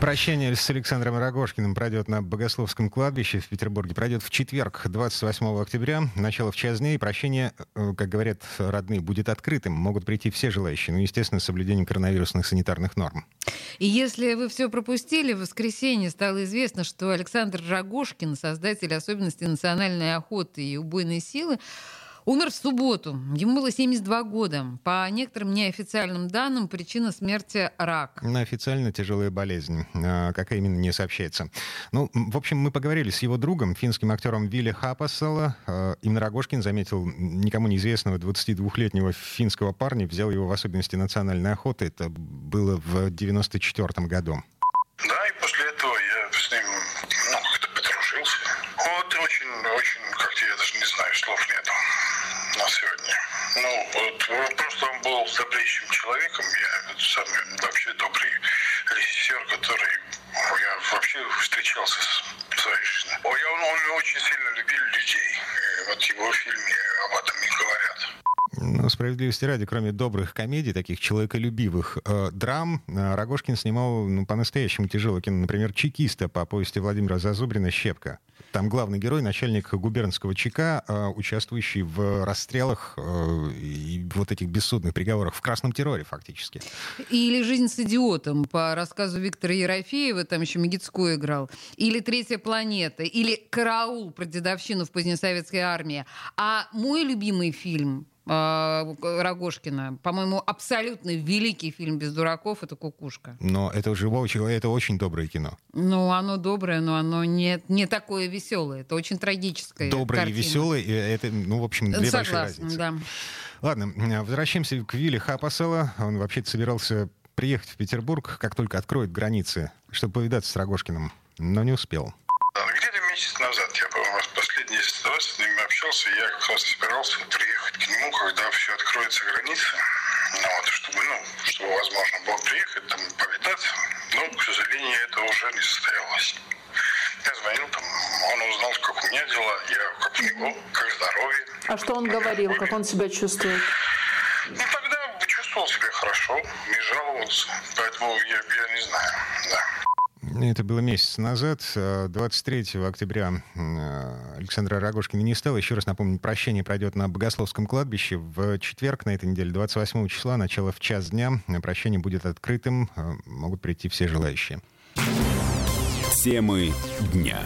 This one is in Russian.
Прощание с Александром Рогожкиным пройдет на Богословском кладбище в Петербурге. Пройдет в четверг, 28 октября. Начало в час дня. Прощение, э, как говорят родные, будет открытым. Могут прийти все желающие. Ну, естественно, с соблюдением коронавирусных санитарных норм. И если вы все пропустили, в воскресенье стало известно, что Александр Рогожкин, создатель особенностей национальной охоты и убойной силы, Умер в субботу. Ему было 72 года. По некоторым неофициальным данным, причина смерти – рак. Официально тяжелая болезнь. А, какая именно, не сообщается. Ну, в общем, мы поговорили с его другом, финским актером Вилли Хапасала. А, именно Рогожкин заметил никому неизвестного 22-летнего финского парня, взял его в особенности национальной охоты. Это было в 94 году. Да, и после этого я с ним, ну, как-то подружился. Вот очень, как-то я даже не знаю, слов нету на сегодня. Ну, вот, просто он был добрейшим человеком. Я самый вообще добрый режиссер, который я вообще встречался в своей жизни. Он, он очень сильно любил людей. И вот его фильме об этом и справедливости ради, кроме добрых комедий, таких человеколюбивых э, драм, э, Рогожкин снимал ну, по-настоящему тяжелое кино. Например, «Чекиста» по повести Владимира Зазубрина «Щепка». Там главный герой, начальник губернского ЧК, э, участвующий в расстрелах э, и вот этих бессудных приговорах в красном терроре фактически. Или «Жизнь с идиотом» по рассказу Виктора Ерофеева, там еще Мегицко играл. Или «Третья планета», или «Караул» про дедовщину в позднесоветской армии. А мой любимый фильм Рогожкина. По-моему, абсолютно великий фильм без дураков это Кукушка. Но это живого человека, это очень доброе кино. Ну, оно доброе, но оно не, не такое веселое. Это очень трагическое. Доброе картина. и веселое, это, ну, в общем, две Согласна, большие разницы. да. Ладно, возвращаемся к Вилле Хапасела. Он вообще-то собирался приехать в Петербург, как только откроют границы, чтобы повидаться с Рогожкиным, но не успел. Где-то месяц назад, я, последний раз с ним общался, я как раз собирался приехать к нему, когда все откроются границы, ну, вот, чтобы, ну, чтобы возможно было приехать, там, повидаться, но, к сожалению, это уже не состоялось. Я звонил, там, он узнал, как у меня дела, я как у него, как здоровье. А что он говорил, как он себя чувствует? Ну, тогда чувствовал себя хорошо, не жаловался, поэтому я, я не знаю, да. Это было месяц назад, 23 октября э, Александра Рогожкина не стало. Еще раз напомню, прощение пройдет на Богословском кладбище в четверг на этой неделе, 28 числа, начало в час дня. Прощение будет открытым, э, могут прийти все желающие. Темы дня.